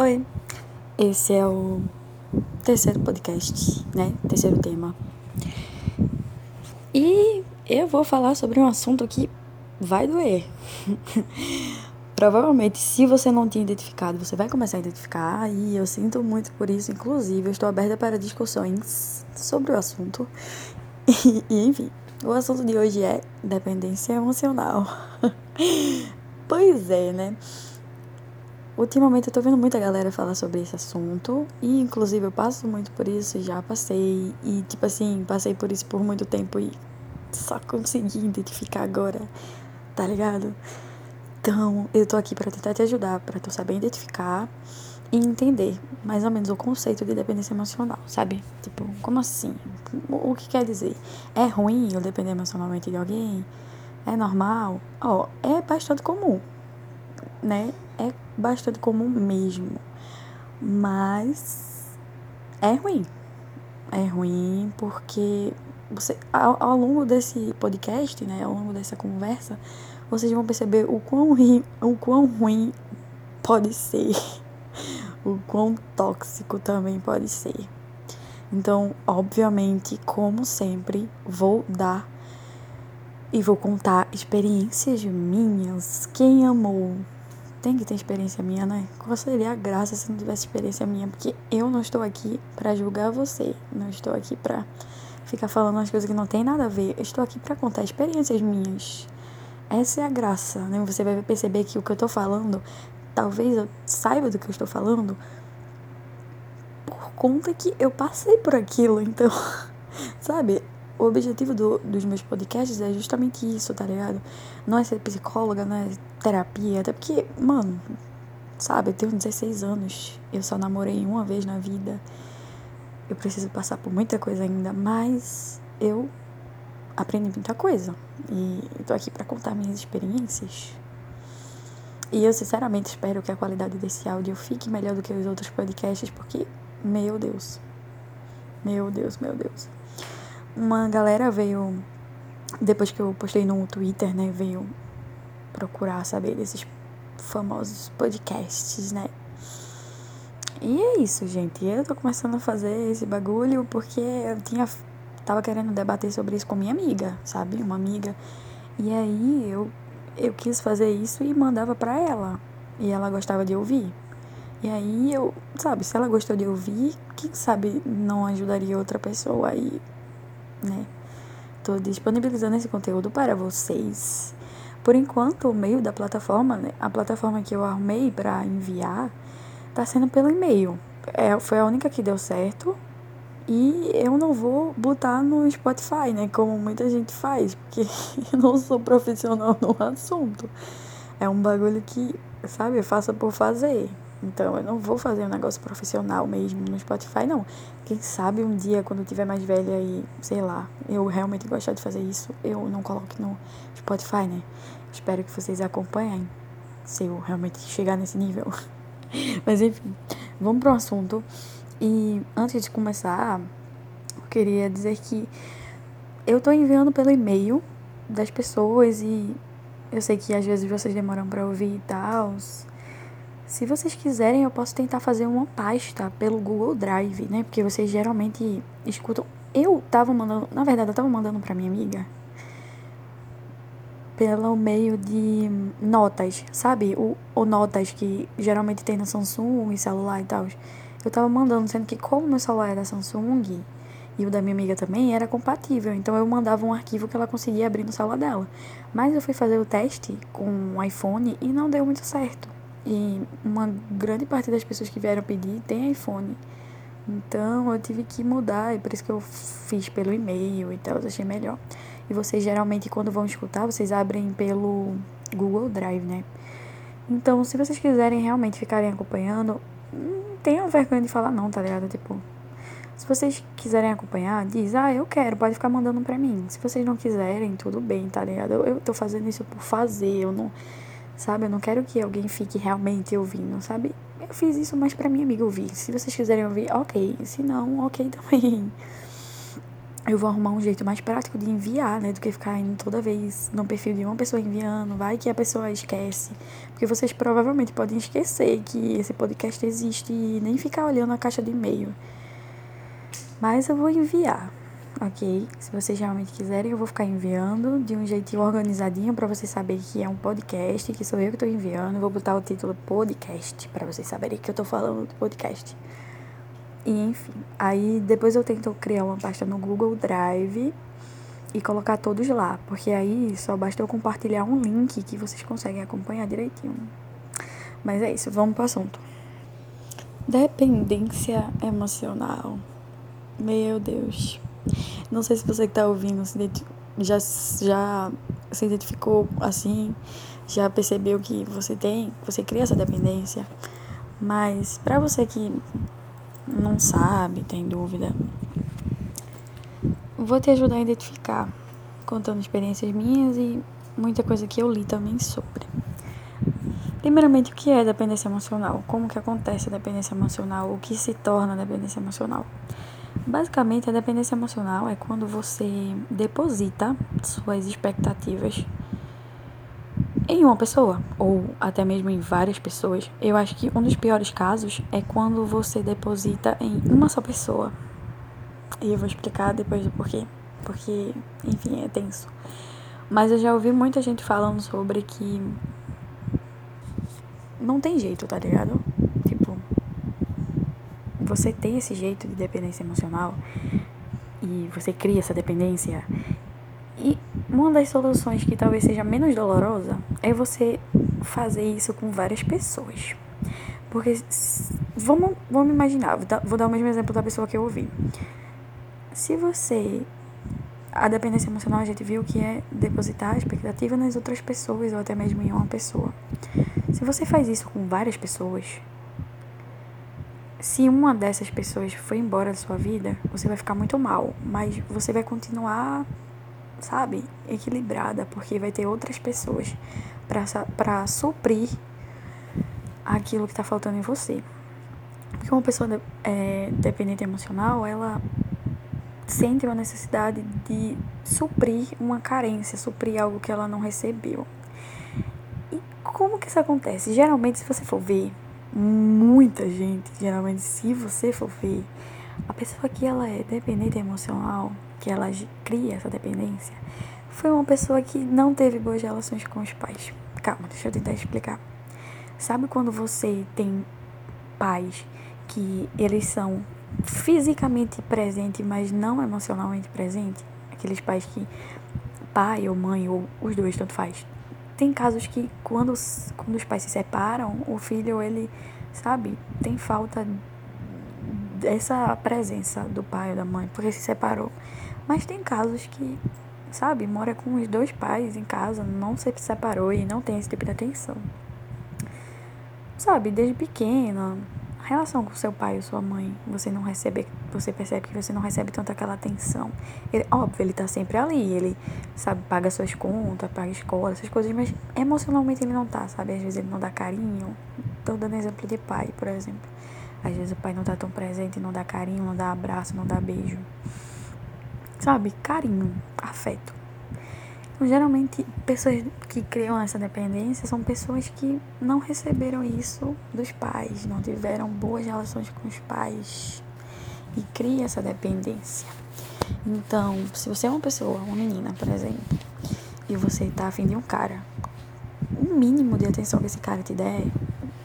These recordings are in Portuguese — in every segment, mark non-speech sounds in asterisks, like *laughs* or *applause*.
Oi, esse é o terceiro podcast, né? Terceiro tema. E eu vou falar sobre um assunto que vai doer. *laughs* Provavelmente, se você não tinha identificado, você vai começar a identificar, e eu sinto muito por isso. Inclusive, eu estou aberta para discussões sobre o assunto. E, *laughs* e enfim, o assunto de hoje é dependência emocional. *laughs* pois é, né? Ultimamente eu tô vendo muita galera falar sobre esse assunto e inclusive eu passo muito por isso, já passei e tipo assim, passei por isso por muito tempo e só consegui identificar agora, tá ligado? Então, eu tô aqui para tentar te ajudar, para tu saber identificar e entender mais ou menos o conceito de dependência emocional, sabe? Tipo, como assim? O que quer dizer? É ruim eu depender emocionalmente de alguém? É normal? Ó, oh, é bastante comum, né? É bastante comum mesmo. Mas é ruim. É ruim porque você ao, ao, longo desse podcast, né, ao longo dessa conversa, vocês vão perceber o quão ruim, o quão ruim pode ser. *laughs* o quão tóxico também pode ser. Então, obviamente, como sempre, vou dar e vou contar experiências minhas. Quem amou tem que ter experiência minha, né? Qual seria a graça se não tivesse experiência minha? Porque eu não estou aqui para julgar você. Não estou aqui para ficar falando umas coisas que não tem nada a ver. Eu estou aqui para contar experiências minhas. Essa é a graça, né? Você vai perceber que o que eu estou falando, talvez eu saiba do que eu estou falando por conta que eu passei por aquilo. Então, *laughs* sabe? O objetivo do, dos meus podcasts é justamente isso, tá ligado? Não é ser psicóloga, não é terapia, até porque, mano, sabe, eu tenho 16 anos, eu só namorei uma vez na vida, eu preciso passar por muita coisa ainda, mas eu aprendi muita coisa e eu tô aqui para contar minhas experiências. E eu sinceramente espero que a qualidade desse áudio fique melhor do que os outros podcasts, porque, meu Deus, meu Deus, meu Deus uma galera veio, depois que eu postei no Twitter, né, veio procurar saber desses famosos podcasts, né? E é isso, gente. Eu tô começando a fazer esse bagulho porque eu tinha tava querendo debater sobre isso com minha amiga, sabe? Uma amiga. E aí eu eu quis fazer isso e mandava para ela. E ela gostava de ouvir. E aí eu, sabe, se ela gostou de ouvir, quem sabe não ajudaria outra pessoa aí né? Tô disponibilizando esse conteúdo para vocês. Por enquanto, o meio da plataforma, né? a plataforma que eu arrumei para enviar, tá sendo pelo e-mail. É, foi a única que deu certo. E eu não vou botar no Spotify, né? Como muita gente faz, porque *laughs* eu não sou profissional no assunto. É um bagulho que, sabe, eu faço por fazer. Então eu não vou fazer um negócio profissional mesmo no Spotify, não. Quem sabe um dia, quando eu tiver mais velha e, sei lá, eu realmente gostar de fazer isso, eu não coloque no Spotify, né? Espero que vocês acompanhem se eu realmente chegar nesse nível. *laughs* Mas enfim, vamos pro assunto. E antes de começar, eu queria dizer que eu tô enviando pelo e-mail das pessoas e eu sei que às vezes vocês demoram para ouvir e tal. Se vocês quiserem, eu posso tentar fazer uma pasta pelo Google Drive, né? Porque vocês geralmente escutam. Eu tava mandando, na verdade, eu tava mandando pra minha amiga pelo meio de notas, sabe? O, o notas que geralmente tem na Samsung e celular e tal. Eu tava mandando, sendo que como meu celular é da Samsung e o da minha amiga também era compatível, então eu mandava um arquivo que ela conseguia abrir no celular dela. Mas eu fui fazer o teste com o iPhone e não deu muito certo. E uma grande parte das pessoas que vieram pedir tem iPhone. Então eu tive que mudar, e por isso que eu fiz pelo e-mail e tal, eu achei melhor. E vocês geralmente, quando vão escutar, vocês abrem pelo Google Drive, né? Então, se vocês quiserem realmente ficarem acompanhando, não tenham vergonha de falar não, tá ligado? Tipo, se vocês quiserem acompanhar, diz, ah, eu quero, pode ficar mandando pra mim. Se vocês não quiserem, tudo bem, tá ligado? Eu, eu tô fazendo isso por fazer, eu não sabe? Eu não quero que alguém fique realmente ouvindo, sabe? Eu fiz isso mais pra minha amiga ouvir. Se vocês quiserem ouvir, ok. Se não, ok *laughs* também. eu vou arrumar um jeito mais prático de enviar, né? Do que ficar indo toda vez no perfil de uma pessoa enviando. Vai que a pessoa esquece. Porque vocês provavelmente podem esquecer que esse podcast existe e nem ficar olhando a caixa de e-mail. Mas eu vou enviar, ok? Se vocês realmente quiserem, eu vou ficar enviando de um jeitinho organizadinho para vocês saberem que é um podcast, que sou eu que estou enviando. Vou botar o título podcast para vocês saberem que eu estou falando do podcast. E enfim, aí depois eu tento criar uma pasta no Google Drive e colocar todos lá, porque aí só basta eu compartilhar um link que vocês conseguem acompanhar direitinho. Mas é isso, vamos pro assunto. Dependência emocional. Meu Deus. Não sei se você que tá ouvindo já, já se identificou assim, já percebeu que você tem, você cria essa dependência. Mas para você que não sabe, tem dúvida, vou te ajudar a identificar, contando experiências minhas e muita coisa que eu li também sobre. Primeiramente, o que é dependência emocional? Como que acontece a dependência emocional? O que se torna dependência emocional? Basicamente, a dependência emocional é quando você deposita suas expectativas em uma pessoa, ou até mesmo em várias pessoas, eu acho que um dos piores casos é quando você deposita em uma só pessoa. E eu vou explicar depois do porquê. Porque, enfim, é tenso. Mas eu já ouvi muita gente falando sobre que não tem jeito, tá ligado? Você tem esse jeito de dependência emocional e você cria essa dependência e uma das soluções que talvez seja menos dolorosa é você fazer isso com várias pessoas. Porque vamos, vamos imaginar, vou dar, vou dar o mesmo exemplo da pessoa que eu ouvi. Se você. A dependência emocional a gente viu que é depositar a expectativa nas outras pessoas ou até mesmo em uma pessoa. Se você faz isso com várias pessoas, se uma dessas pessoas for embora da sua vida, você vai ficar muito mal, mas você vai continuar sabe, equilibrada, porque vai ter outras pessoas para suprir aquilo que está faltando em você. Porque uma pessoa é, dependente emocional, ela sente uma necessidade de suprir uma carência, suprir algo que ela não recebeu. E como que isso acontece? Geralmente, se você for ver, muita gente, geralmente, se você for ver, a pessoa que ela é dependente emocional, que ela cria essa dependência, foi uma pessoa que não teve boas relações com os pais. Calma, deixa eu tentar explicar. Sabe quando você tem pais que eles são fisicamente presentes, mas não emocionalmente presentes? Aqueles pais que pai ou mãe ou os dois tanto faz. Tem casos que quando, quando os pais se separam, o filho ele, sabe, tem falta dessa presença do pai ou da mãe, porque se separou. Mas tem casos que, sabe, mora com os dois pais em casa, não se separou e não tem esse tipo de atenção. Sabe, desde pequena, relação com seu pai ou sua mãe, você não recebe, você percebe que você não recebe tanto aquela atenção. Ele, óbvio, ele tá sempre ali, ele, sabe, paga suas contas, paga escola, essas coisas, mas emocionalmente ele não tá, sabe? Às vezes ele não dá carinho. Tô dando exemplo de pai, por exemplo. Às vezes o pai não tá tão presente, não dá carinho, não dá abraço, não dá beijo sabe, carinho, afeto. Geralmente, pessoas que criam essa dependência são pessoas que não receberam isso dos pais, não tiveram boas relações com os pais e cria essa dependência. Então, se você é uma pessoa, uma menina, por exemplo, e você tá afim de um cara, o mínimo de atenção que esse cara te der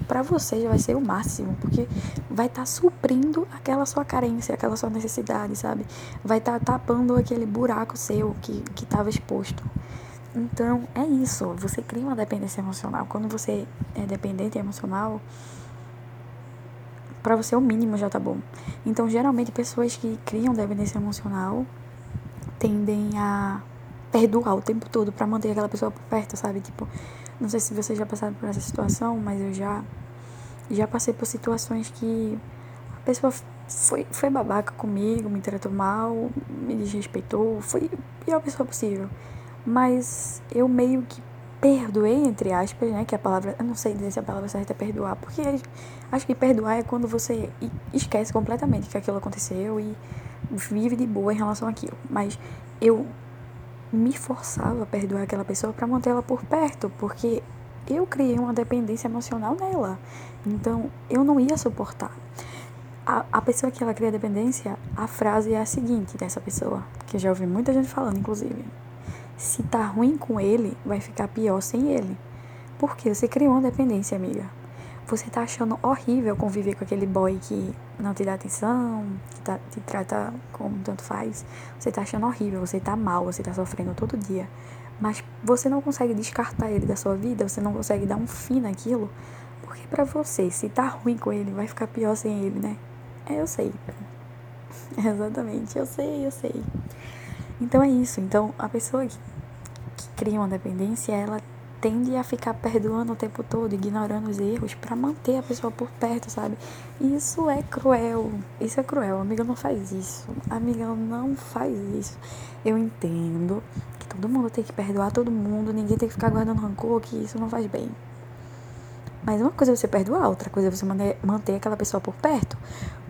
para você já vai ser o máximo, porque vai estar tá suprindo aquela sua carência, aquela sua necessidade, sabe? Vai estar tá tapando aquele buraco seu que estava exposto. Então, é isso. Você cria uma dependência emocional. Quando você é dependente emocional, para você o mínimo já tá bom. Então, geralmente, pessoas que criam dependência emocional tendem a perdoar o tempo todo para manter aquela pessoa por perto, sabe? Tipo, não sei se vocês já passaram por essa situação, mas eu já já passei por situações que a pessoa foi, foi babaca comigo, me tratou mal, me desrespeitou, foi a pior pessoa possível. Mas eu meio que perdoei, entre aspas, né? Que a palavra. Eu não sei dizer se a palavra certa é perdoar, porque acho que perdoar é quando você esquece completamente que aquilo aconteceu e vive de boa em relação àquilo. Mas eu me forçava a perdoar aquela pessoa para manter ela por perto, porque eu criei uma dependência emocional nela. Então eu não ia suportar. A, a pessoa que ela cria dependência, a frase é a seguinte dessa pessoa, que eu já ouvi muita gente falando, inclusive. Se tá ruim com ele, vai ficar pior sem ele. Porque você criou uma dependência, amiga. Você tá achando horrível conviver com aquele boy que não te dá atenção, que tá, te trata como tanto faz. Você tá achando horrível, você tá mal, você tá sofrendo todo dia. Mas você não consegue descartar ele da sua vida, você não consegue dar um fim naquilo. Porque para você, se tá ruim com ele, vai ficar pior sem ele, né? É, eu sei. *laughs* Exatamente, eu sei, eu sei. Então é isso. Então a pessoa que, que cria uma dependência, ela tende a ficar perdoando o tempo todo, ignorando os erros para manter a pessoa por perto, sabe? Isso é cruel. Isso é cruel. Amiga, não faz isso. Amiga, não faz isso. Eu entendo que todo mundo tem que perdoar todo mundo, ninguém tem que ficar guardando rancor, que isso não faz bem. Mas uma coisa é você perdoar, outra coisa é você manter aquela pessoa por perto.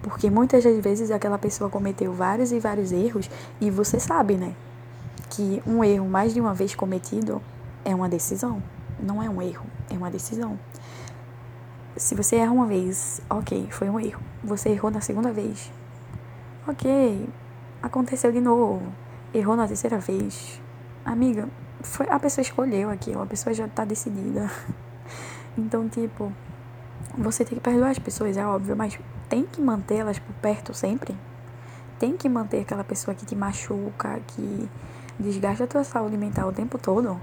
Porque muitas das vezes aquela pessoa cometeu vários e vários erros e você sabe, né? Que um erro mais de uma vez cometido é uma decisão. Não é um erro, é uma decisão. Se você erra uma vez, ok, foi um erro. Você errou na segunda vez, ok, aconteceu de novo. Errou na terceira vez, amiga, foi, a pessoa escolheu aquilo, a pessoa já tá decidida. *laughs* Então, tipo, você tem que perdoar as pessoas, é óbvio, mas tem que mantê-las por perto sempre. Tem que manter aquela pessoa que te machuca, que desgasta a tua saúde mental o tempo todo.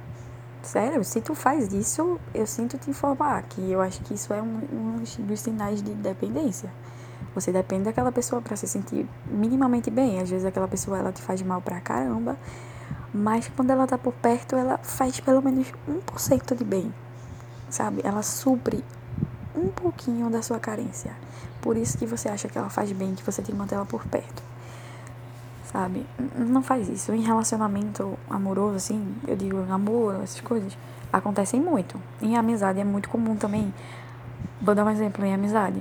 Sério, se tu faz isso, eu sinto te informar que eu acho que isso é um, um dos sinais de dependência. Você depende daquela pessoa para se sentir minimamente bem. Às vezes aquela pessoa ela te faz mal pra caramba, mas quando ela tá por perto, ela faz pelo menos 1% de bem sabe? Ela supre um pouquinho da sua carência. Por isso que você acha que ela faz bem, que você tem que manter ela por perto. Sabe? Não faz isso. Em relacionamento amoroso, assim, eu digo namoro, essas coisas, acontecem muito. Em amizade é muito comum também. Vou dar um exemplo em amizade.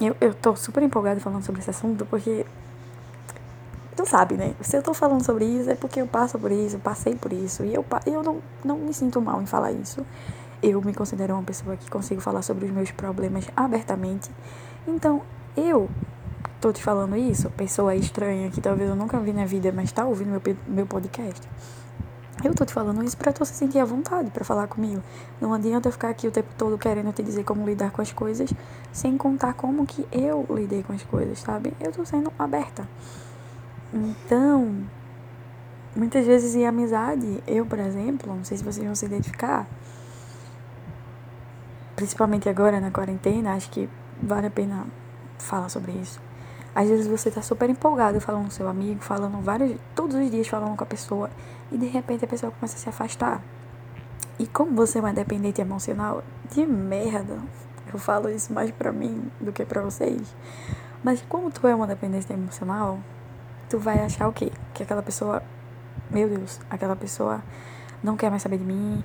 Eu, eu tô super empolgada falando sobre esse assunto porque. Tu sabe, né? Se eu tô falando sobre isso é porque eu passo por isso, passei por isso. E eu, eu não, não me sinto mal em falar isso. Eu me considero uma pessoa que consigo falar sobre os meus problemas abertamente. Então, eu tô te falando isso, pessoa estranha que talvez eu nunca vi na vida, mas tá ouvindo meu, meu podcast. Eu tô te falando isso pra tu se sentir à vontade para falar comigo. Não adianta eu ficar aqui o tempo todo querendo te dizer como lidar com as coisas, sem contar como que eu lidei com as coisas, sabe? Eu tô sendo aberta. Então, muitas vezes em amizade, eu, por exemplo, não sei se vocês vão se identificar, principalmente agora na quarentena, acho que vale a pena falar sobre isso. Às vezes você tá super empolgado falando com seu amigo, falando vários, todos os dias falando com a pessoa, e de repente a pessoa começa a se afastar. E como você é uma dependente emocional, de merda, eu falo isso mais pra mim do que pra vocês. Mas como tu é uma dependente emocional, tu vai achar o quê? Que aquela pessoa, meu Deus, aquela pessoa não quer mais saber de mim,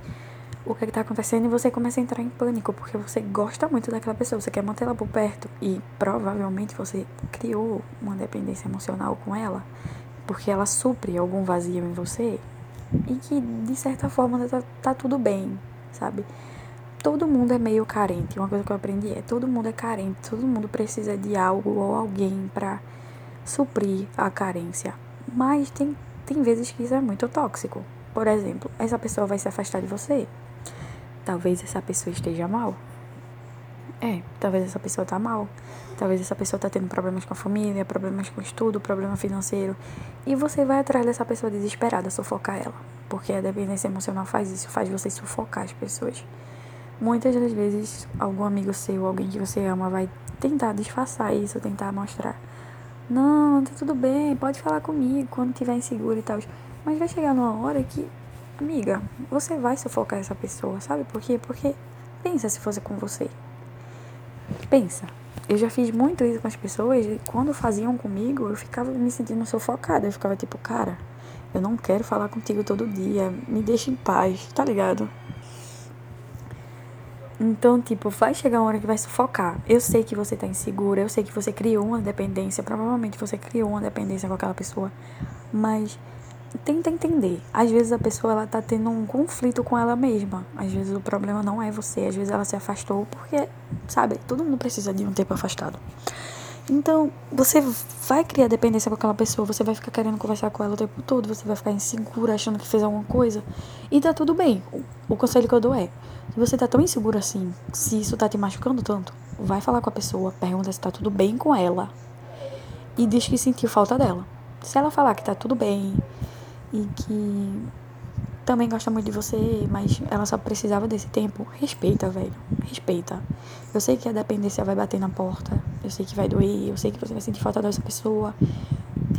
o que é está acontecendo e você começa a entrar em pânico porque você gosta muito daquela pessoa, você quer manter ela por perto e provavelmente você criou uma dependência emocional com ela porque ela supre algum vazio em você e que de certa forma tá, tá tudo bem, sabe? Todo mundo é meio carente. Uma coisa que eu aprendi é todo mundo é carente, todo mundo precisa de algo ou alguém para suprir a carência. Mas tem, tem vezes que isso é muito tóxico. Por exemplo, essa pessoa vai se afastar de você Talvez essa pessoa esteja mal. É, talvez essa pessoa tá mal. Talvez essa pessoa tá tendo problemas com a família, problemas com o estudo, problema financeiro. E você vai atrás dessa pessoa desesperada, sufocar ela. Porque a dependência emocional faz isso, faz você sufocar as pessoas. Muitas das vezes, algum amigo seu, alguém que você ama, vai tentar disfarçar isso, tentar mostrar. Não, tá tudo bem, pode falar comigo quando tiver inseguro e tal. Mas vai chegar numa hora que amiga, você vai sufocar essa pessoa, sabe por quê? Porque pensa se fosse com você. Pensa. Eu já fiz muito isso com as pessoas e quando faziam comigo, eu ficava me sentindo sufocada. Eu ficava tipo, cara, eu não quero falar contigo todo dia, me deixa em paz, tá ligado? Então, tipo, vai chegar uma hora que vai sufocar. Eu sei que você tá insegura, eu sei que você criou uma dependência, provavelmente você criou uma dependência com aquela pessoa, mas tenta entender. Às vezes a pessoa ela tá tendo um conflito com ela mesma. Às vezes o problema não é você, às vezes ela se afastou porque, sabe, todo mundo precisa de um tempo afastado. Então, você vai criar dependência com aquela pessoa, você vai ficar querendo conversar com ela o tempo todo, você vai ficar insegura, achando que fez alguma coisa. E tá tudo bem. O, conselho que eu dou é: se você tá tão insegura assim, se isso tá te machucando tanto, vai falar com a pessoa, pergunta se tá tudo bem com ela. E diz que sentiu falta dela. Se ela falar que tá tudo bem e que também gosta muito de você, mas ela só precisava desse tempo. Respeita, velho. Respeita. Eu sei que a dependência vai bater na porta. Eu sei que vai doer. Eu sei que você vai sentir falta dessa pessoa.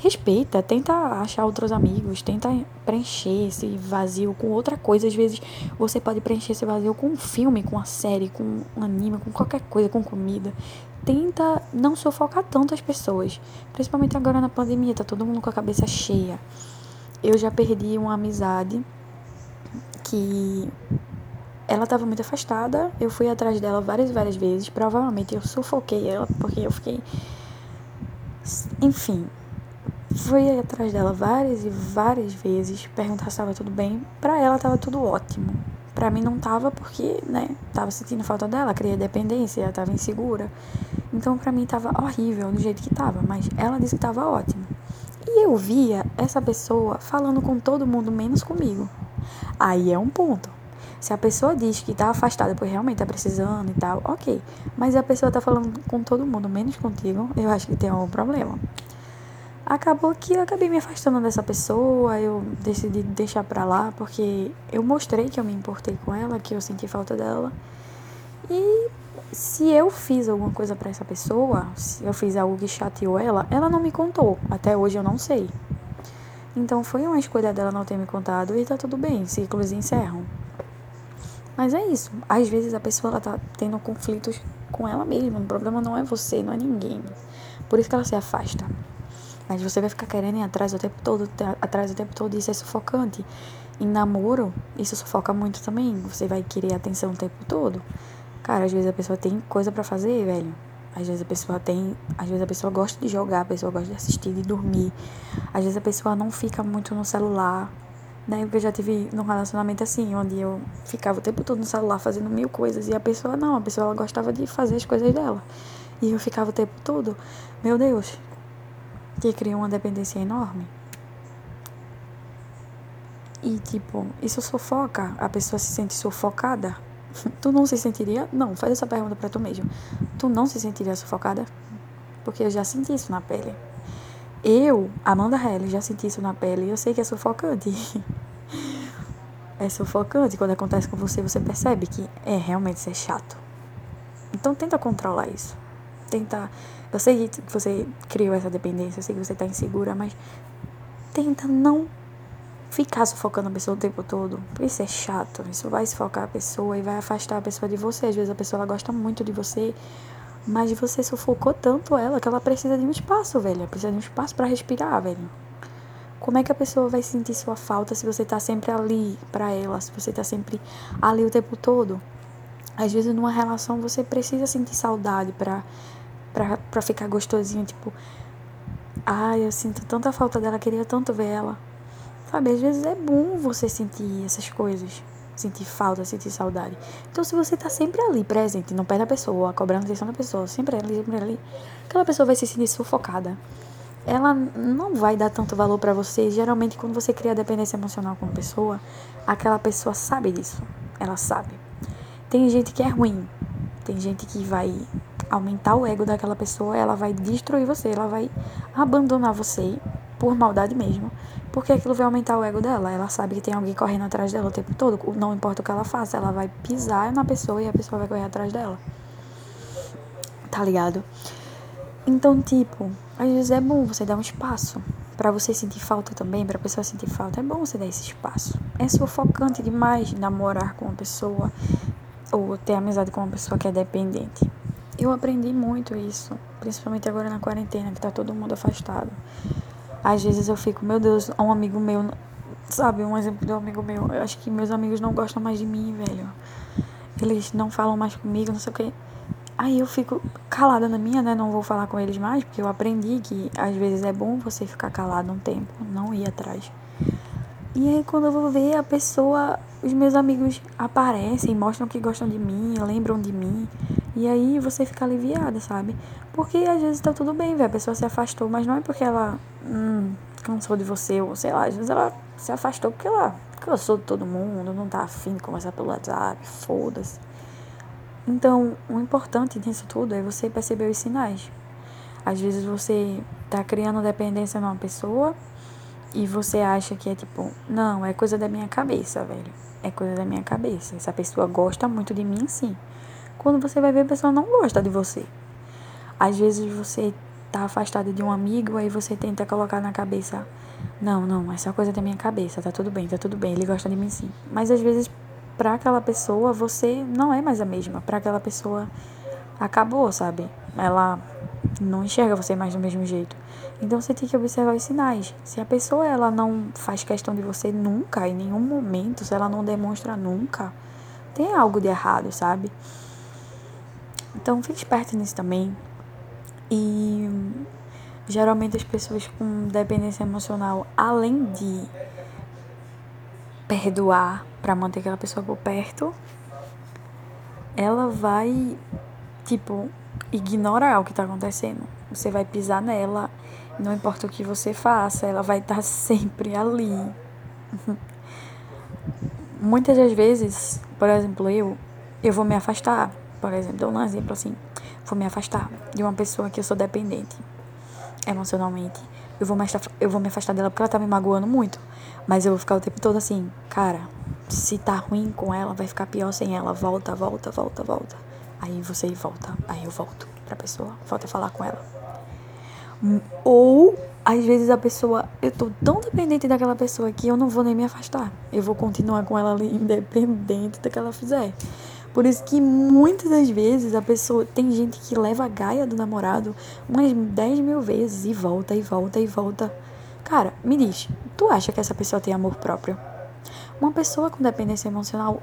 Respeita. Tenta achar outros amigos. Tenta preencher esse vazio com outra coisa. Às vezes você pode preencher esse vazio com um filme, com uma série, com um anime, com qualquer coisa, com comida. Tenta não sufocar tanto as pessoas. Principalmente agora na pandemia. Tá todo mundo com a cabeça cheia. Eu já perdi uma amizade que ela estava muito afastada. Eu fui atrás dela várias e várias vezes. Provavelmente eu sufoquei ela porque eu fiquei. Enfim, fui atrás dela várias e várias vezes, perguntar se estava tudo bem. Para ela estava tudo ótimo. Para mim não tava porque, né, tava sentindo falta dela, queria dependência, ela tava insegura. Então para mim tava horrível do jeito que tava, mas ela disse que tava ótimo. E eu via essa pessoa falando com todo mundo menos comigo. Aí é um ponto. Se a pessoa diz que tá afastada porque realmente tá precisando e tal, ok. Mas a pessoa tá falando com todo mundo, menos contigo, eu acho que tem algum problema. Acabou que eu acabei me afastando dessa pessoa, eu decidi deixar pra lá porque eu mostrei que eu me importei com ela, que eu senti falta dela. E se eu fiz alguma coisa para essa pessoa, se eu fiz algo que chateou ela, ela não me contou. Até hoje eu não sei. Então foi uma escolha dela não ter me contado e tá tudo bem, ciclos encerram. Mas é isso. Às vezes a pessoa ela tá tendo conflitos com ela mesma. O problema não é você, não é ninguém. Por isso que ela se afasta. Mas você vai ficar querendo ir atrás o tempo todo, atrás o tempo todo, isso é sufocante. Em namoro, isso sufoca muito também. Você vai querer atenção o tempo todo. Cara, às vezes a pessoa tem coisa para fazer, velho. Às vezes a pessoa tem. Às vezes a pessoa gosta de jogar, a pessoa gosta de assistir, de dormir. Às vezes a pessoa não fica muito no celular. Né? Porque eu já tive num relacionamento assim, onde eu ficava o tempo todo no celular fazendo mil coisas. E a pessoa não, a pessoa ela gostava de fazer as coisas dela. E eu ficava o tempo todo, meu Deus, que cria uma dependência enorme. E tipo, isso sufoca, a pessoa se sente sufocada *laughs* Tu não se sentiria? Não, faz essa pergunta para tu mesmo. Tu não se sentiria sufocada? Porque eu já senti isso na pele. Eu, Amanda Helle, já senti isso na pele eu sei que é sufocante. *laughs* é sufocante. Quando acontece com você, você percebe que é realmente é chato. Então tenta controlar isso. Tenta. Eu sei que você criou essa dependência, eu sei que você tá insegura, mas tenta não ficar sufocando a pessoa o tempo todo. Isso é chato. Isso vai sufocar a pessoa e vai afastar a pessoa de você. Às vezes a pessoa ela gosta muito de você, mas você sufocou tanto ela que ela precisa de um espaço, velho. Precisa de um espaço para respirar, velho. Como é que a pessoa vai sentir sua falta se você tá sempre ali para ela, se você tá sempre ali o tempo todo? Às vezes numa relação você precisa sentir saudade pra, pra, pra ficar gostosinho, tipo, ai, eu sinto tanta falta dela, queria tanto ver ela. Sabe, às vezes é bom você sentir essas coisas. Sentir falta, sentir saudade. Então, se você tá sempre ali, presente, não perde a pessoa, cobrando atenção da pessoa, sempre ali, sempre ali, aquela pessoa vai se sentir sufocada. Ela não vai dar tanto valor para você. Geralmente, quando você cria dependência emocional com uma pessoa, aquela pessoa sabe disso. Ela sabe. Tem gente que é ruim. Tem gente que vai aumentar o ego daquela pessoa, ela vai destruir você, ela vai abandonar você por maldade mesmo. Porque aquilo vai aumentar o ego dela. Ela sabe que tem alguém correndo atrás dela o tempo todo. Não importa o que ela faça, ela vai pisar na pessoa e a pessoa vai correr atrás dela. Tá ligado? Então, tipo, às vezes é bom você dar um espaço. para você sentir falta também, pra pessoa sentir falta. É bom você dar esse espaço. É sufocante demais namorar com uma pessoa ou ter amizade com uma pessoa que é dependente. Eu aprendi muito isso, principalmente agora na quarentena, que tá todo mundo afastado. Às vezes eu fico, meu Deus, um amigo meu, sabe, um exemplo de um amigo meu, eu acho que meus amigos não gostam mais de mim, velho. eles não falam mais comigo, não sei o que. Aí eu fico calada na minha, né? Não vou falar com eles mais, porque eu aprendi que às vezes é bom você ficar calado um tempo, não ir atrás. E aí quando eu vou ver a pessoa, os meus amigos aparecem, mostram que gostam de mim, lembram de mim. E aí você fica aliviada, sabe? Porque às vezes tá tudo bem, velho. A pessoa se afastou, mas não é porque ela hum, cansou de você, ou sei lá, às vezes ela se afastou porque ela cansou de todo mundo, não tá afim de conversar pelo WhatsApp, foda-se. Então, o importante nisso tudo é você perceber os sinais. Às vezes você tá criando dependência numa pessoa e você acha que é tipo, não, é coisa da minha cabeça, velho. É coisa da minha cabeça. Essa pessoa gosta muito de mim, sim. Quando você vai ver, a pessoa não gosta de você. Às vezes você tá afastado de um amigo, aí você tenta colocar na cabeça, não, não, essa é coisa da minha cabeça, tá tudo bem, tá tudo bem, ele gosta de mim sim. Mas às vezes, para aquela pessoa, você não é mais a mesma. Para aquela pessoa, acabou, sabe? Ela não enxerga você mais do mesmo jeito. Então você tem que observar os sinais. Se a pessoa ela não faz questão de você nunca, em nenhum momento, se ela não demonstra nunca, tem algo de errado, sabe? Então fique esperto nisso também. E geralmente as pessoas com dependência emocional, além de perdoar para manter aquela pessoa por perto, ela vai tipo ignorar o que está acontecendo. Você vai pisar nela, não importa o que você faça, ela vai estar *laughs* sempre ali. Muitas das vezes, por exemplo, eu, eu vou me afastar. Por exemplo, dou um exemplo assim, vou me afastar de uma pessoa que eu sou dependente emocionalmente. Eu vou, me eu vou me afastar dela porque ela tá me magoando muito. Mas eu vou ficar o tempo todo assim, cara, se tá ruim com ela, vai ficar pior sem ela. Volta, volta, volta, volta. Aí você volta, aí eu volto pra pessoa, volto a falar com ela. Ou, às vezes a pessoa, eu tô tão dependente daquela pessoa que eu não vou nem me afastar. Eu vou continuar com ela ali, independente do que ela fizer. Por isso que muitas das vezes a pessoa. Tem gente que leva a gaia do namorado umas 10 mil vezes e volta, e volta, e volta. Cara, me diz, tu acha que essa pessoa tem amor próprio? Uma pessoa com dependência emocional,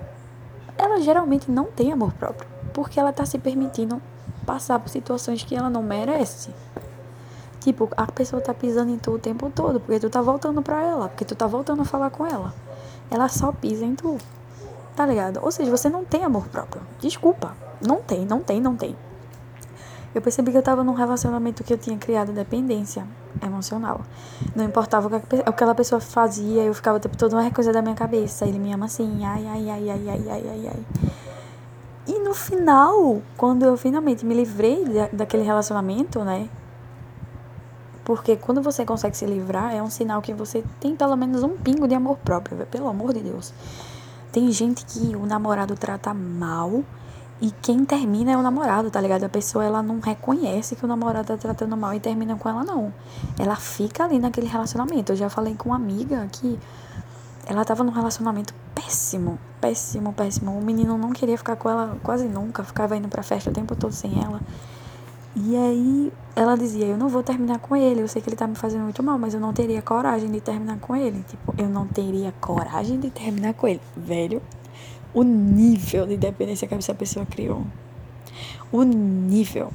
ela geralmente não tem amor próprio. Porque ela tá se permitindo passar por situações que ela não merece. Tipo, a pessoa tá pisando em tu o tempo todo, porque tu tá voltando pra ela, porque tu tá voltando a falar com ela. Ela só pisa em tu. Tá ligado? Ou seja, você não tem amor próprio. Desculpa. Não tem, não tem, não tem. Eu percebi que eu tava num relacionamento que eu tinha criado dependência emocional. Não importava o que aquela pessoa fazia, eu ficava o tempo todo, uma coisa da minha cabeça. Ele me ama assim, ai, ai, ai, ai, ai, ai, ai, ai. E no final, quando eu finalmente me livrei daquele relacionamento, né? Porque quando você consegue se livrar, é um sinal que você tem pelo menos um pingo de amor próprio, pelo amor de Deus. Tem gente que o namorado trata mal e quem termina é o namorado, tá ligado? A pessoa ela não reconhece que o namorado tá tratando mal e termina com ela, não. Ela fica ali naquele relacionamento. Eu já falei com uma amiga que ela tava num relacionamento péssimo, péssimo, péssimo. O menino não queria ficar com ela quase nunca, ficava indo pra festa o tempo todo sem ela. E aí ela dizia, eu não vou terminar com ele, eu sei que ele tá me fazendo muito mal, mas eu não teria coragem de terminar com ele. Tipo, eu não teria coragem de terminar com ele. Velho, o nível de dependência que essa pessoa criou. O nível.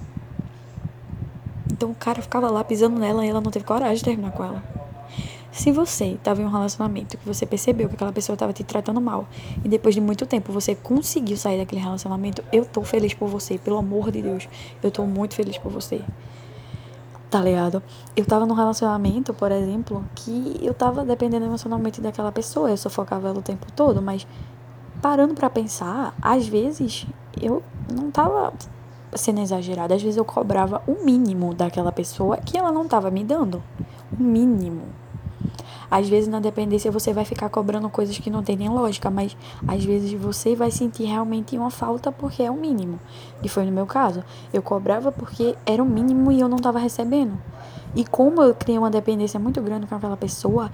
Então o cara ficava lá pisando nela e ela não teve coragem de terminar com ela. Se você estava em um relacionamento que você percebeu que aquela pessoa estava te tratando mal e depois de muito tempo você conseguiu sair daquele relacionamento, eu tô feliz por você, pelo amor de Deus. Eu tô muito feliz por você. Tá ligado? Eu tava num relacionamento, por exemplo, que eu tava dependendo emocionalmente daquela pessoa, eu sufocava ela o tempo todo, mas parando para pensar, às vezes eu não tava sendo exagerada, às vezes eu cobrava o mínimo daquela pessoa que ela não tava me dando. O mínimo. Às vezes na dependência você vai ficar cobrando coisas que não tem nem lógica, mas às vezes você vai sentir realmente uma falta porque é o mínimo. E foi no meu caso. Eu cobrava porque era o mínimo e eu não estava recebendo. E como eu criei uma dependência muito grande com aquela pessoa,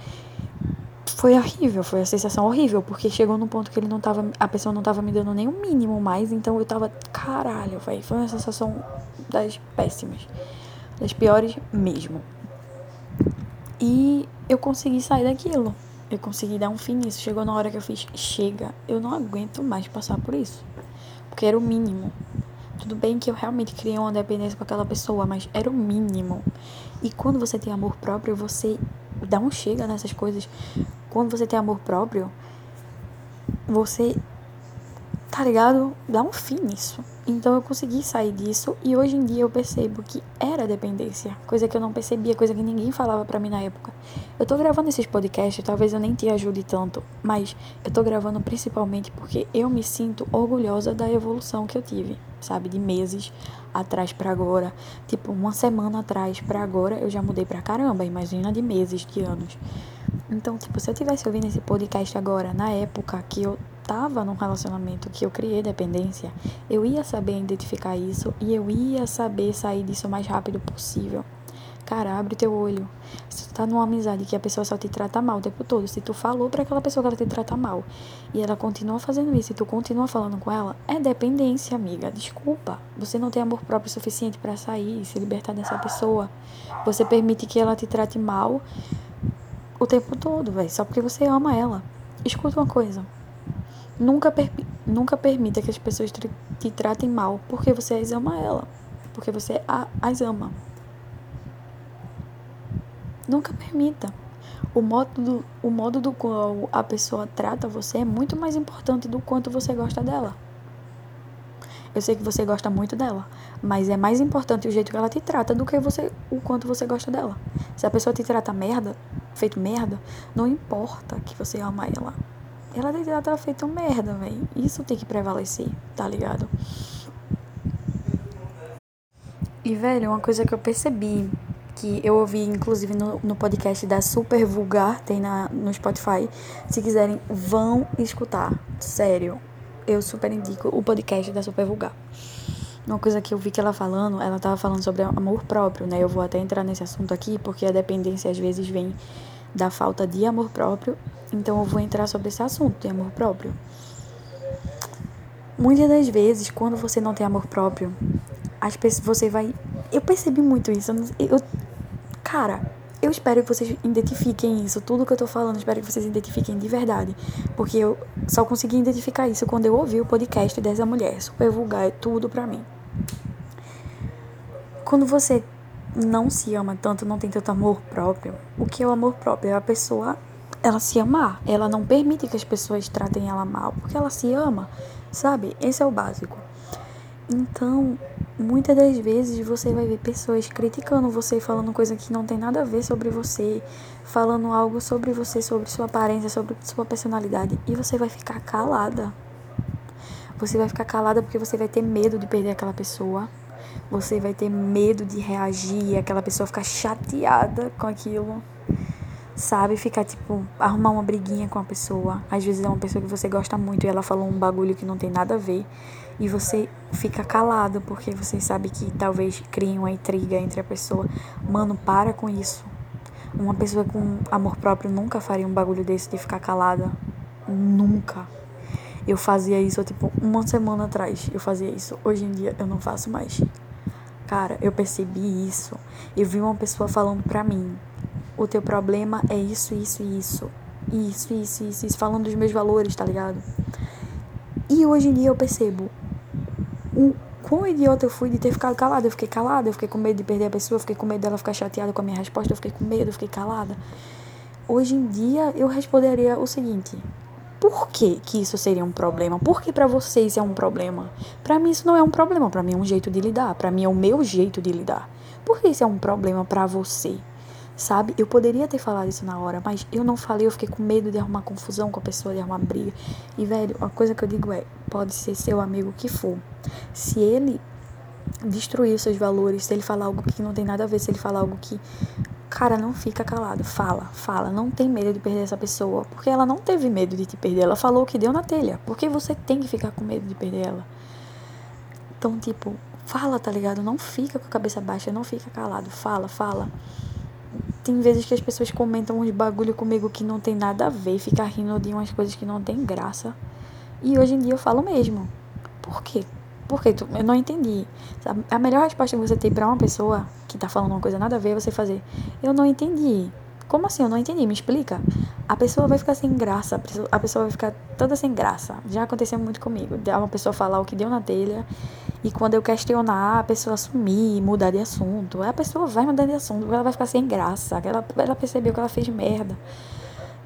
foi horrível, foi a sensação horrível, porque chegou num ponto que ele não tava, a pessoa não tava me dando nem o mínimo mais, então eu tava, caralho, velho, foi uma sensação das péssimas, das piores mesmo. E eu consegui sair daquilo. Eu consegui dar um fim nisso. Chegou na hora que eu fiz, chega, eu não aguento mais passar por isso. Porque era o mínimo. Tudo bem que eu realmente criei uma dependência com aquela pessoa, mas era o mínimo. E quando você tem amor próprio, você dá um chega nessas coisas. Quando você tem amor próprio, você tá ligado? Dá um fim nisso. Então eu consegui sair disso e hoje em dia eu percebo que era dependência, coisa que eu não percebia, coisa que ninguém falava para mim na época. Eu tô gravando esses podcasts, talvez eu nem te ajude tanto, mas eu tô gravando principalmente porque eu me sinto orgulhosa da evolução que eu tive, sabe, de meses atrás para agora, tipo uma semana atrás para agora eu já mudei pra caramba, imagina de meses, de anos. Então, tipo, se eu tivesse ouvindo esse podcast agora, na época que eu tava num relacionamento que eu criei dependência, eu ia saber identificar isso e eu ia saber sair disso o mais rápido possível. Cara, abre teu olho. Se tu tá numa amizade que a pessoa só te trata mal o tempo todo, se tu falou para aquela pessoa que ela te trata mal e ela continua fazendo isso e tu continua falando com ela, é dependência, amiga. Desculpa. Você não tem amor próprio suficiente para sair e se libertar dessa pessoa. Você permite que ela te trate mal o tempo todo, velho, só porque você ama ela. Escuta uma coisa. Nunca, per nunca permita que as pessoas te tratem mal porque você as ama ela. Porque você as ama. Nunca permita. O modo, do, o modo do qual a pessoa trata você é muito mais importante do quanto você gosta dela. Eu sei que você gosta muito dela, mas é mais importante o jeito que ela te trata do que você o quanto você gosta dela. Se a pessoa te trata merda, feito merda, não importa que você ama ela ela que estar feito merda, velho. Isso tem que prevalecer, tá ligado? E, velho, uma coisa que eu percebi, que eu ouvi, inclusive, no, no podcast da Super Vulgar, tem na, no Spotify. Se quiserem, vão escutar. Sério. Eu super indico o podcast da Super Vulgar. Uma coisa que eu vi que ela falando, ela tava falando sobre amor próprio, né? Eu vou até entrar nesse assunto aqui, porque a dependência às vezes vem da falta de amor próprio. Então eu vou entrar sobre esse assunto de amor próprio. Muitas das vezes, quando você não tem amor próprio, as pessoas, você vai. Eu percebi muito isso. Eu, cara, eu espero que vocês identifiquem isso. Tudo que eu tô falando, espero que vocês identifiquem de verdade. Porque eu só consegui identificar isso quando eu ouvi o podcast dessa mulher. Super vulgar, é tudo pra mim. Quando você não se ama tanto, não tem tanto amor próprio. O que é o amor próprio? É a pessoa, ela se amar. Ela não permite que as pessoas tratem ela mal, porque ela se ama, sabe? Esse é o básico. Então, muitas das vezes você vai ver pessoas criticando você, falando coisa que não tem nada a ver sobre você, falando algo sobre você, sobre sua aparência, sobre sua personalidade, e você vai ficar calada. Você vai ficar calada porque você vai ter medo de perder aquela pessoa você vai ter medo de reagir, aquela pessoa ficar chateada com aquilo, sabe? Ficar tipo, arrumar uma briguinha com a pessoa. Às vezes é uma pessoa que você gosta muito e ela falou um bagulho que não tem nada a ver. E você fica calado porque você sabe que talvez crie uma intriga entre a pessoa. Mano, para com isso. Uma pessoa com amor próprio nunca faria um bagulho desse de ficar calada. Nunca. Eu fazia isso, tipo, uma semana atrás. Eu fazia isso. Hoje em dia eu não faço mais. Cara, eu percebi isso. Eu vi uma pessoa falando pra mim: o teu problema é isso, isso e isso. Isso, isso, isso, isso. Falando dos meus valores, tá ligado? E hoje em dia eu percebo o quão idiota eu fui de ter ficado calada. Eu fiquei calada, eu fiquei com medo de perder a pessoa, eu fiquei com medo dela ficar chateada com a minha resposta, eu fiquei com medo, eu fiquei calada. Hoje em dia eu responderia o seguinte: por que, que isso seria um problema? Por que para você isso é um problema? Para mim isso não é um problema, para mim é um jeito de lidar, para mim é o meu jeito de lidar. Por que isso é um problema para você? Sabe? Eu poderia ter falado isso na hora, mas eu não falei, eu fiquei com medo de arrumar confusão com a pessoa, de arrumar briga. E velho, a coisa que eu digo é, pode ser seu amigo que for. Se ele destruir seus valores, se ele falar algo que não tem nada a ver, se ele falar algo que Cara, não fica calado. Fala, fala. Não tem medo de perder essa pessoa. Porque ela não teve medo de te perder. Ela falou o que deu na telha. Porque você tem que ficar com medo de perder ela. Então, tipo, fala, tá ligado? Não fica com a cabeça baixa. Não fica calado. Fala, fala. Tem vezes que as pessoas comentam uns bagulho comigo que não tem nada a ver. Fica rindo de umas coisas que não tem graça. E hoje em dia eu falo mesmo. Por quê? Porque tu, eu não entendi. A melhor resposta que você tem para uma pessoa que tá falando uma coisa nada a ver é você fazer. Eu não entendi. Como assim? Eu não entendi, me explica. A pessoa vai ficar sem graça, a pessoa vai ficar toda sem graça. Já aconteceu muito comigo. De uma pessoa falar o que deu na telha e quando eu questionar, a pessoa sumir, mudar de assunto. A pessoa vai mudar de assunto, ela vai ficar sem graça. Ela, ela percebeu que ela fez merda.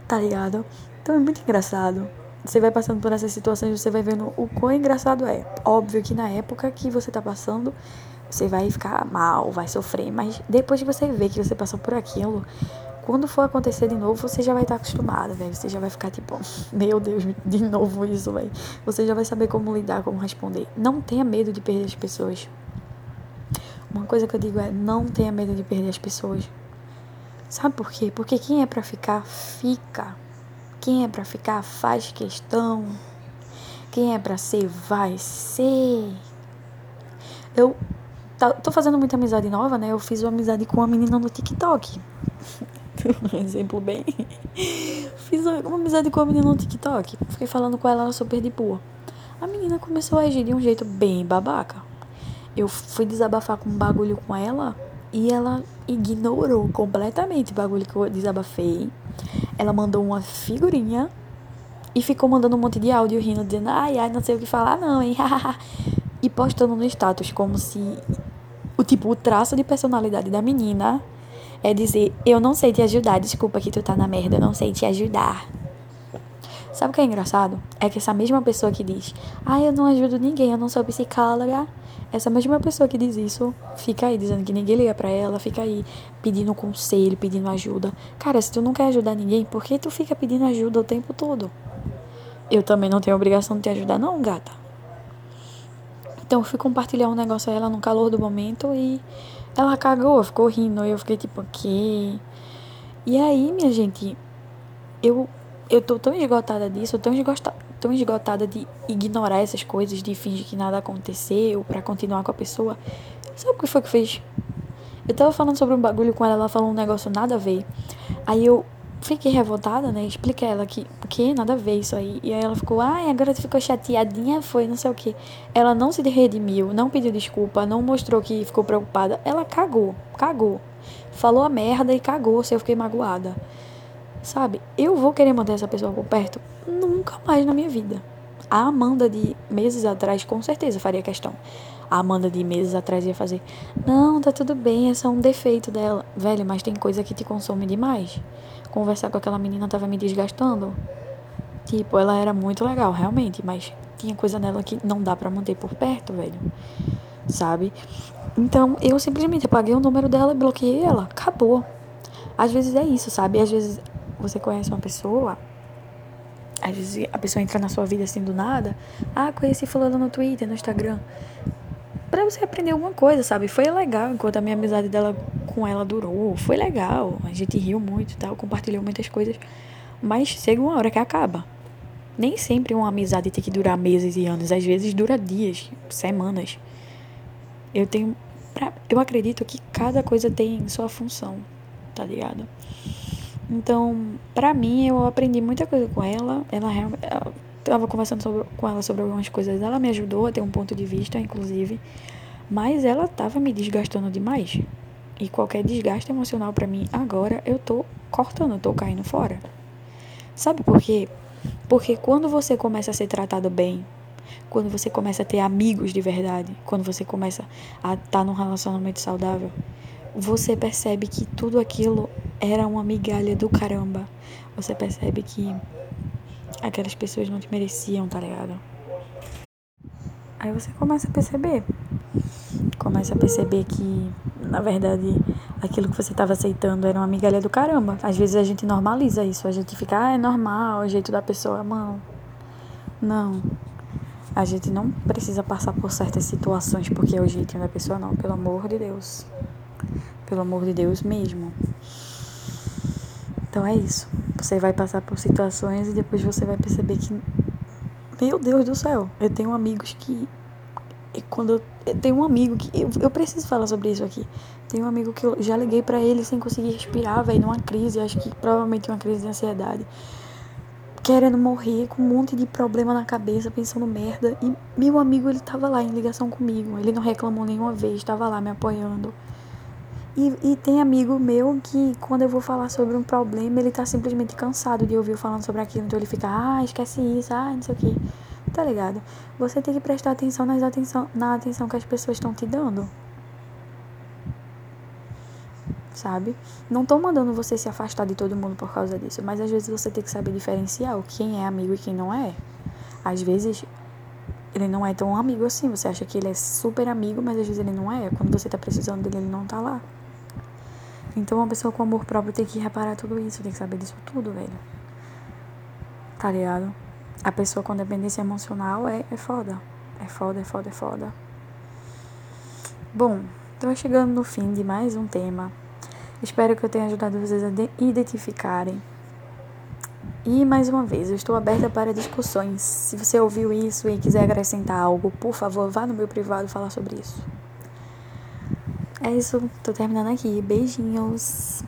Tá ligado? Então é muito engraçado. Você vai passando por essas situações, você vai vendo o quão engraçado é. Óbvio que na época que você tá passando, você vai ficar mal, vai sofrer, mas depois que você vê que você passou por aquilo, quando for acontecer de novo, você já vai estar acostumado, velho. Você já vai ficar tipo, *laughs* meu Deus, de novo isso, velho. Você já vai saber como lidar, como responder. Não tenha medo de perder as pessoas. Uma coisa que eu digo é: não tenha medo de perder as pessoas. Sabe por quê? Porque quem é para ficar, fica. Quem é para ficar, faz questão. Quem é para ser, vai ser. Eu tô fazendo muita amizade nova, né? Eu fiz uma amizade com uma menina no TikTok. *laughs* um exemplo bem. Fiz uma amizade com a menina no TikTok. Fiquei falando com ela, ela super de boa. A menina começou a agir de um jeito bem babaca. Eu fui desabafar com um bagulho com ela e ela ignorou completamente o bagulho que eu desabafei. Ela mandou uma figurinha e ficou mandando um monte de áudio rindo, dizendo, ai, ai, não sei o que falar, não, hein? *laughs* e postando no status como se o tipo, o traço de personalidade da menina é dizer: Eu não sei te ajudar, desculpa que tu tá na merda, eu não sei te ajudar. Sabe o que é engraçado? É que essa mesma pessoa que diz: Ah, eu não ajudo ninguém, eu não sou psicóloga. Essa mesma pessoa que diz isso fica aí dizendo que ninguém liga para ela, fica aí pedindo conselho, pedindo ajuda. Cara, se tu não quer ajudar ninguém, por que tu fica pedindo ajuda o tempo todo? Eu também não tenho obrigação de te ajudar, não, gata. Então eu fui compartilhar um negócio a ela no calor do momento e ela cagou, ficou rindo. Eu fiquei tipo, o quê? E aí, minha gente, eu, eu tô tão esgotada disso, tão esgotada, tão esgotada de ignorar essas coisas, de fingir que nada aconteceu para continuar com a pessoa. Sabe o que foi que fez? Eu tava falando sobre um bagulho com ela, ela falou um negócio nada a ver. Aí eu fiquei revoltada, né? Expliquei a ela que, que? Nada a ver isso aí. E aí ela ficou, ai, agora tu ficou chateadinha, foi, não sei o que. Ela não se redimiu, não pediu desculpa, não mostrou que ficou preocupada. Ela cagou, cagou. Falou a merda e cagou se eu fiquei magoada. Sabe? Eu vou querer manter essa pessoa por perto? Nunca mais na minha vida. A Amanda de meses atrás, com certeza, faria questão. A Amanda de meses atrás ia fazer: Não, tá tudo bem, é só um defeito dela. Velho, mas tem coisa que te consome demais conversar com aquela menina tava me desgastando. Tipo, ela era muito legal, realmente, mas tinha coisa nela que não dá para manter por perto, velho. Sabe? Então, eu simplesmente apaguei o número dela e bloqueei ela. Acabou. Às vezes é isso, sabe? Às vezes você conhece uma pessoa, às vezes a pessoa entra na sua vida assim do nada. Ah, conheci fulano no Twitter, no Instagram. Pra você aprender alguma coisa, sabe? Foi legal enquanto a minha amizade dela com ela durou, foi legal, a gente riu muito tal, compartilhou muitas coisas, mas chega uma hora que acaba. Nem sempre uma amizade tem que durar meses e anos, às vezes dura dias, semanas. Eu tenho. Eu acredito que cada coisa tem sua função, tá ligado? Então, pra mim, eu aprendi muita coisa com ela. Ela realmente. Eu tava conversando sobre, com ela sobre algumas coisas. Ela me ajudou a ter um ponto de vista, inclusive. Mas ela tava me desgastando demais. E qualquer desgaste emocional para mim agora, eu tô cortando, eu tô caindo fora. Sabe por quê? Porque quando você começa a ser tratado bem, quando você começa a ter amigos de verdade, quando você começa a estar tá num relacionamento saudável, você percebe que tudo aquilo era uma migalha do caramba. Você percebe que aquelas pessoas não te mereciam, tá ligado? Aí você começa a perceber. Começa a perceber que na verdade, aquilo que você estava aceitando era uma migalha do caramba. Às vezes a gente normaliza isso, a gente fica, ah, é normal, é o jeito da pessoa. Mano, não. A gente não precisa passar por certas situações porque é o jeitinho da pessoa, não. Pelo amor de Deus. Pelo amor de Deus mesmo. Então é isso. Você vai passar por situações e depois você vai perceber que, meu Deus do céu, eu tenho amigos que quando eu, eu tenho um amigo que. Eu, eu preciso falar sobre isso aqui. Tem um amigo que eu já liguei para ele sem conseguir respirar, velho, numa crise, acho que provavelmente uma crise de ansiedade. Querendo morrer, com um monte de problema na cabeça, pensando merda. E meu amigo, ele tava lá em ligação comigo. Ele não reclamou nenhuma vez, tava lá me apoiando. E, e tem amigo meu que, quando eu vou falar sobre um problema, ele tá simplesmente cansado de ouvir eu falando sobre aquilo. Então ele fica, ah, esquece isso, ah, não sei o que. Tá ligado? Você tem que prestar atenção, nas atenção na atenção que as pessoas estão te dando. Sabe? Não tô mandando você se afastar de todo mundo por causa disso, mas às vezes você tem que saber diferenciar quem é amigo e quem não é. Às vezes ele não é tão amigo assim. Você acha que ele é super amigo, mas às vezes ele não é. Quando você tá precisando dele, ele não tá lá. Então, uma pessoa com amor próprio tem que reparar tudo isso, tem que saber disso tudo, velho. Tá ligado? A pessoa com dependência emocional é, é foda. É foda, é foda, é foda. Bom, tô chegando no fim de mais um tema. Espero que eu tenha ajudado vocês a identificarem. E mais uma vez, eu estou aberta para discussões. Se você ouviu isso e quiser acrescentar algo, por favor, vá no meu privado falar sobre isso. É isso, tô terminando aqui. Beijinhos.